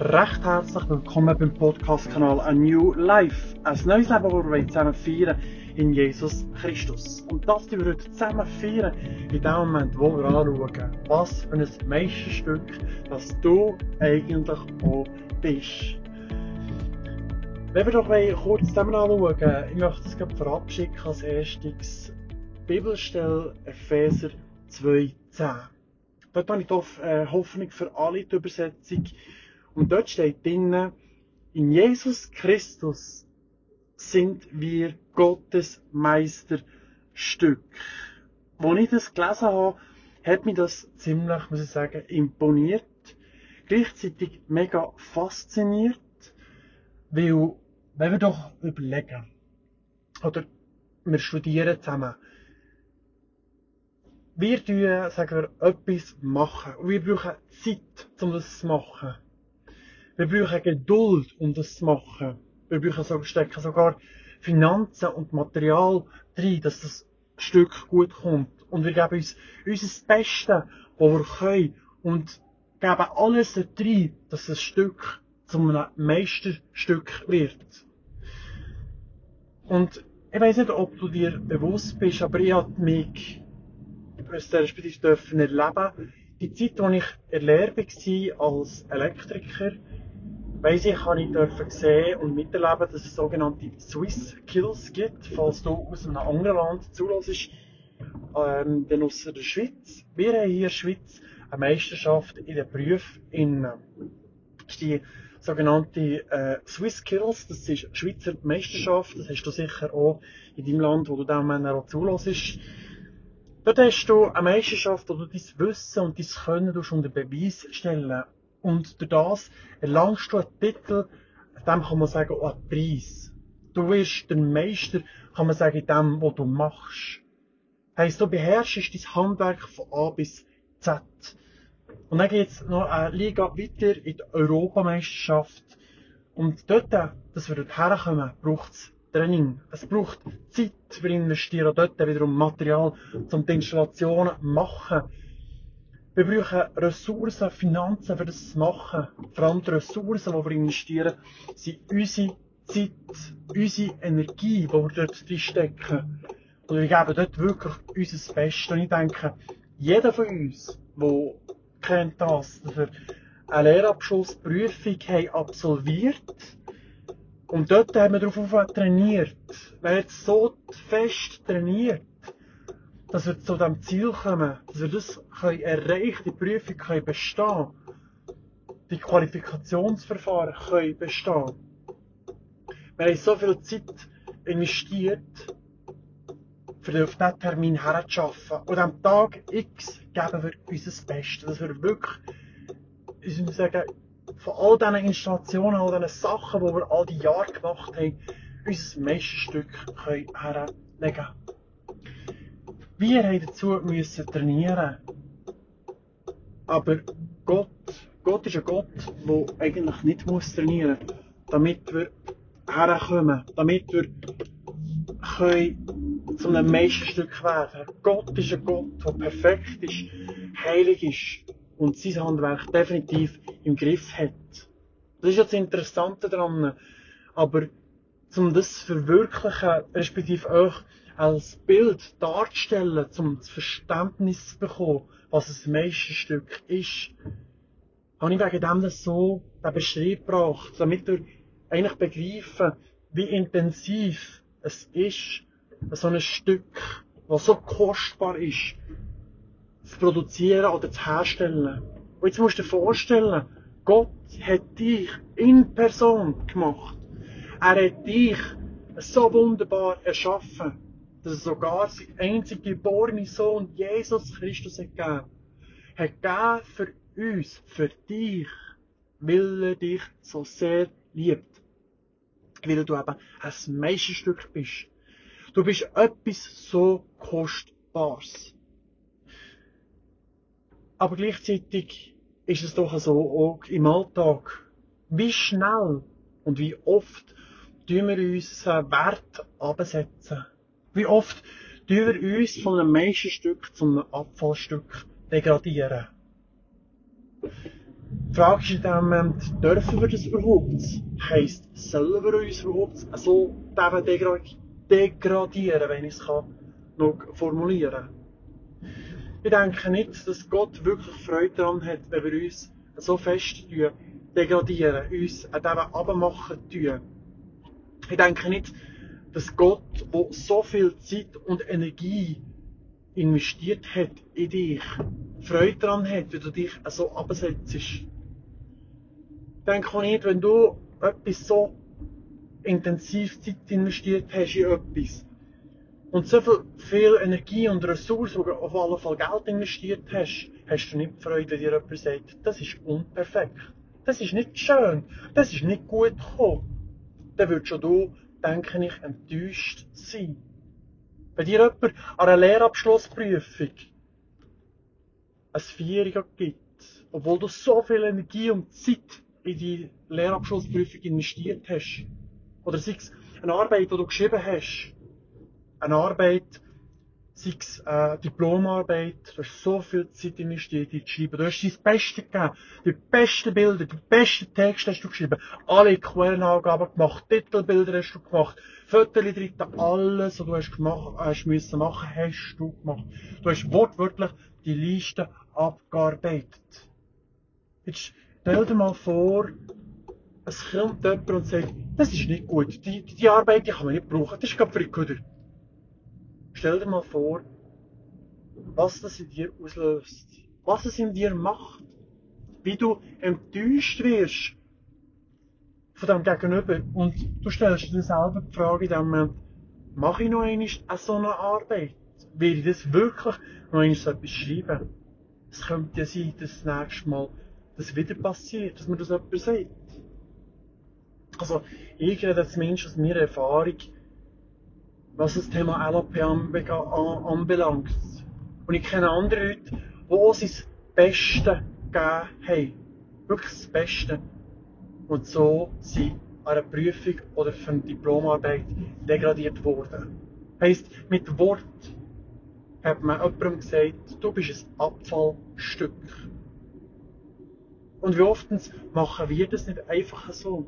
recht herzlich willkommen beim Podcast-Kanal A New Life. Ein neues Leben, das wir zusammen feiern in Jesus Christus. Und das die wir heute zusammen feiern, in dem Moment, wo wir anschauen, was für ein Meisterstück, das du eigentlich auch bist. Wenn wir doch kurz zusammen anschauen, ich möchte es gerade verabschieden als erstes Bibelstelle Epheser 2,10. Dort habe ich die äh, Hoffnung für alle die Übersetzung. Und dort steht drinnen, in Jesus Christus sind wir Gottes Meisterstück. Als ich das gelesen habe, hat mich das ziemlich, muss ich sagen, imponiert. Gleichzeitig mega fasziniert, weil, wenn wir doch überlegen, oder wir studieren zusammen, wir tun, sagen wir, etwas machen. Und wir brauchen Zeit, um das zu machen. Wir brauchen Geduld, um das zu machen. Wir brauchen so, stecken sogar Finanzen und Material rein, dass das Stück gut kommt. Und wir geben uns unser Bestes, was wir können. Und geben alles rein, dass das Stück zu einem Meisterstück wird. Und ich weiß nicht, ob du dir bewusst bist, aber ich habe mich respektive dürfen erleben. Die Zeit, als ich in Lehre war als Elektriker, weiss ich, habe ich dürfen sehen und miterleben, dass es sogenannte Swiss Kills gibt, falls du aus einem anderen Land zulässt, ähm, dann aus der Schweiz. Wir haben hier in der Schweiz eine Meisterschaft in den Berufen die sogenannte äh, Swiss Kills, das ist Schweizer Meisterschaft, das hast du sicher auch in deinem Land, wo du dem Männer auch zulässt. Dort hast du eine Meisterschaft, wo du dein Wissen und dein Können unter Beweis stellen Und durch das erlangst du einen Titel, dem kann man sagen, auch einen Preis. Du wirst der Meister, kann man sagen, in dem, was du machst. Heisst, du beherrschst dein Handwerk von A bis Z. Und dann geht's noch eine Liga weiter in die Europameisterschaft. Und dort, dass wir dort herkommen, braucht's Training. Es braucht Zeit. Wir investieren dort wiederum Material, um die Installationen zu machen. Wir brauchen Ressourcen, Finanzen, für das zu machen. Vor allem die Ressourcen, die wir investieren, sind unsere Zeit, unsere Energie, die wir dort stecken. Und wir geben dort wirklich unser Bestes. Und ich denke, jeder von uns, der kennt das, dass wir eine Lehrabschlussprüfung haben absolviert und dort haben wir darauf trainiert. Wir haben so fest trainiert, dass wir zu diesem Ziel kommen, dass wir das können erreichen die Prüfung können bestehen die Qualifikationsverfahren können bestehen. Wir haben so viel Zeit investiert, für auf diesen Termin herzuschaffen. Und am Tag X geben wir unser Bestes, dass wir wirklich, ich muss sagen, von all diesen Installationen, all diesen Sachen, die wir all die Jahre gemacht haben, unser Meisterstück herlegen können. Wir haben dazu müssen trainieren. Aber Gott, Gott ist ein Gott, der eigentlich nicht muss trainieren muss, damit wir herkommen, damit wir zu einem Meisterstück werden. Gott ist ein Gott, der perfekt ist, heilig ist und sein Handwerk definitiv im Griff hat. Das ist das Interessante daran. Aber um das zu verwirklichen, respektive auch als Bild darzustellen, um das Verständnis zu bekommen, was ein Meisterstück ist, habe ich wegen dem das so den Beschrieb gebracht, damit wir eigentlich begreifen, wie intensiv es ist, so ein Stück, was so kostbar ist, zu produzieren oder zu herstellen. Und jetzt musst du dir vorstellen, Gott hat dich in Person gemacht. Er hat dich so wunderbar erschaffen, dass er sogar sein einzig geborenen Sohn Jesus Christus hat gegeben. Hat gegeben für uns, für dich, weil er dich so sehr liebt. Weil du eben ein Meisterstück bist. Du bist etwas so Kostbares. Aber gleichzeitig ist es doch so auch im Alltag. Wie schnell und wie oft tun wir uns Wert absetzen? Wie oft tun wir uns von einem Meisterstück zu einem Abfallstück degradieren? Die Frage ist in dem Moment, dürfen wir das überhaupt? Heisst, sollen wir uns überhaupt so degradieren, wenn ich es kann, noch formulieren Ich denke nicht, dass Gott wirklich Freude daran hat, wenn wir uns so fest degradieren, uns an dem abmachen tun. Ich denke nicht, dass Gott, der so viel Zeit und Energie investiert hat in dich, Freude daran hat, wie du dich so absetzt. Ich denke auch nicht, wenn du etwas so intensiv Zeit investiert hast in etwas und so viel, viel Energie und Ressourcen, auf alle Fall Geld investiert hast, hast du nicht Freude, wenn dir jemand sagt, das ist unperfekt. Das ist nicht schön. Das ist nicht gut gekommen. Dann würdest schon du, denke ich, enttäuscht sein. Wenn dir jemand an einer Lehrabschlussprüfung ein Vierer gibt, obwohl du so viel Energie und Zeit in die Lehrabschlussprüfung investiert hast, oder sei es eine Arbeit, die du geschrieben hast, eine Arbeit, sei es äh, Diplomarbeit, du hast so viel Zeit investiert in die Schreiben, du hast dein Bestes gegeben, die besten Bilder, die besten Texte hast du geschrieben, alle Quellenangaben gemacht, Titelbilder hast du gemacht, Fotos drin, alles, was du hast gemacht, hast müssen machen, hast du gemacht. Du hast wortwörtlich die Liste abgearbeitet. Jetzt stell dir mal vor, es kommt jemand und sagt, das ist nicht gut, die, die Arbeit die kann man nicht brauchen, das ist gerade für die Köder. Stell dir mal vor, was das in dir auslöst, was es in dir macht, wie du enttäuscht wirst von dem Gegenüber und du stellst dir selber die Frage in dem Moment, mache ich noch einmal so eine Arbeit? Will ich das wirklich noch einmal so etwas schreiben? Es könnte ja sein, dass das nächste Mal das wieder passiert, dass mir das jemand sagt. Also, ich rede zumindest aus meiner Erfahrung, was das Thema LAP anbelangt. Und ich kenne andere Leute, die uns das Beste gegeben haben. Wirklich das Beste. Und so sind an einer Prüfung oder für eine Diplomarbeit degradiert worden. Heißt, mit Wort hat man jemandem gesagt, du bist ein Abfallstück. Und wie oft machen wir das nicht einfach so?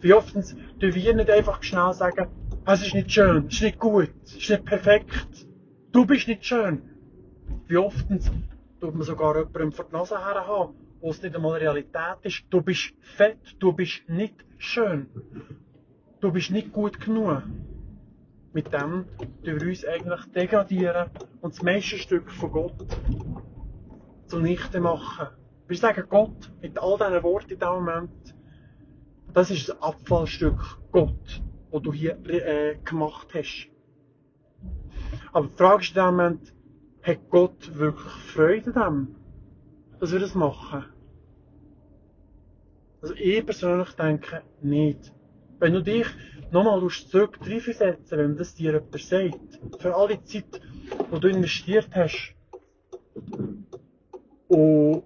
Wie oft tun wir nicht einfach schnell sagen, es ist nicht schön, es ist nicht gut, es ist nicht perfekt, du bist nicht schön. Wie oft tut man sogar jemandem vor die Nase her haben, wo es nicht einmal Realität ist. Du bist fett, du bist nicht schön. Du bist nicht gut genug. Mit dem tun wir uns eigentlich degradieren und das Meisterstück von Gott zunichte machen. Wir sagen Gott mit all diesen Worten in diesem Moment, das ist das Abfallstück Gott, das du hier äh, gemacht hast. Aber die Frage ist Moment, hat Gott wirklich Freude an dem, dass wir das machen? Also ich persönlich denke nicht. Wenn du dich nochmal zurück reinversetzen, wenn das dir jemand sagt, für all die Zeit, die du investiert hast, und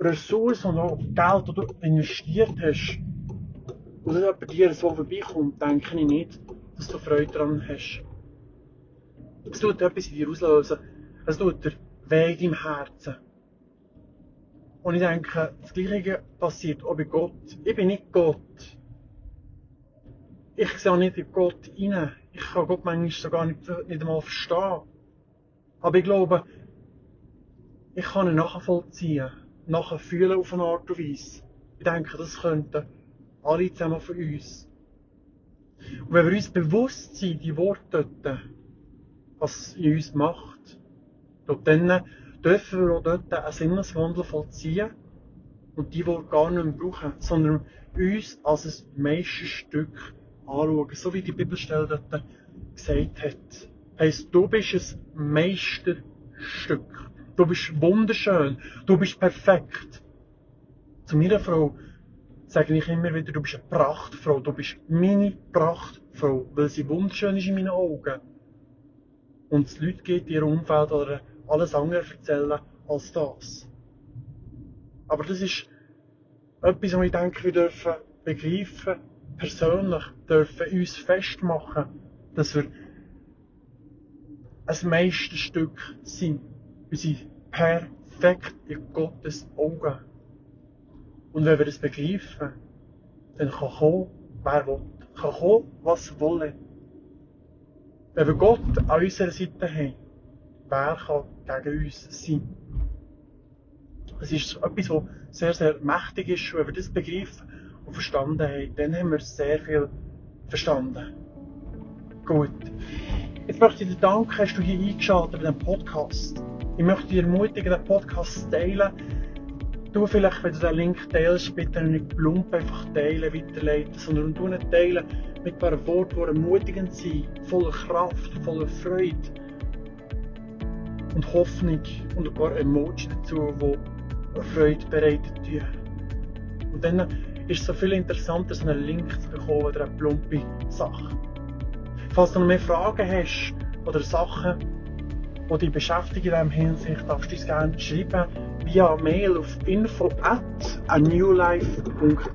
Ressourcen und auch Geld, das du investiert hast, und dann bei dir so vorbeikommt, denke ich nicht, dass du Freude daran hast. Es tut etwas in dir auslösen. Es tut dir weh in deinem Herzen. Und ich denke, das Gleiche passiert auch bei Gott. Ich bin nicht Gott. Ich sehe auch nicht in Gott rein. Ich kann Gott manchmal sogar nicht, nicht einmal verstehen. Aber ich glaube, ich kann ihn nachvollziehen, nachfühlen auf eine Art und Weise. Ich denke, das könnten alle zusammen von uns. Und wenn wir uns bewusst sind, die Worte dort, was in uns macht, dann dürfen wir auch dort einen Sinneswandel vollziehen und die Worte gar nicht mehr brauchen, sondern uns als ein Meisterstück anschauen, so wie die Bibelstelle dort gesagt hat. Heißt, du bist ein Meisterstück. Du bist wunderschön. Du bist perfekt. Zu meiner Frau sage ich immer wieder, du bist eine Prachtfrau. Du bist meine Prachtfrau, weil sie wunderschön ist in meinen Augen. Und es Leute gibt ihrem Umfeld oder alles andere erzählen als das. Aber das ist etwas, was ich denke, wir dürfen begreifen, persönlich dürfen uns festmachen, dass wir ein Meisterstück sind. Wir sind perfekt in Gottes Augen. Und wenn wir das begreifen, dann kann kommen, wer will. Kann kommen, was wolle. Wenn wir Gott an unserer Seite haben, wer kann gegen uns sein? Es ist etwas, was sehr, sehr mächtig ist. Wenn wir das begreifen und verstanden haben, dann haben wir sehr viel verstanden. Gut. Jetzt möchte ich dir danken, hast du hier eingeschaltet bei diesem Podcast. Ich möchte dich ermutigen, den Podcast zu teilen. Du vielleicht, wenn du den Link teilst, bitte nicht plump einfach teilen, weiterleiten, sondern du teilen mit ein paar Worten, die ermutigend sind, voller Kraft, voller Freude und Hoffnung und ein paar Emojis dazu, die Freude bereiten tun. Und dann ist es so viel interessanter, so einen Link zu bekommen oder eine plumpe Sache. Falls du noch mehr Fragen hast oder Sachen, die dich beschäftigen in diesem Hinsicht, darfst du uns gerne schreiben via Mail auf info at anewlife.ch.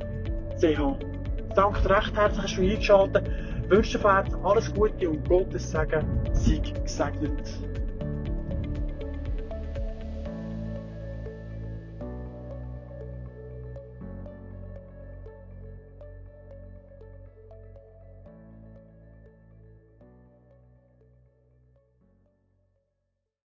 Danke recht herzlich, hast du eingeschaltet. Ich wünsche dir alles Gute und Gottes Segen sei gesegnet.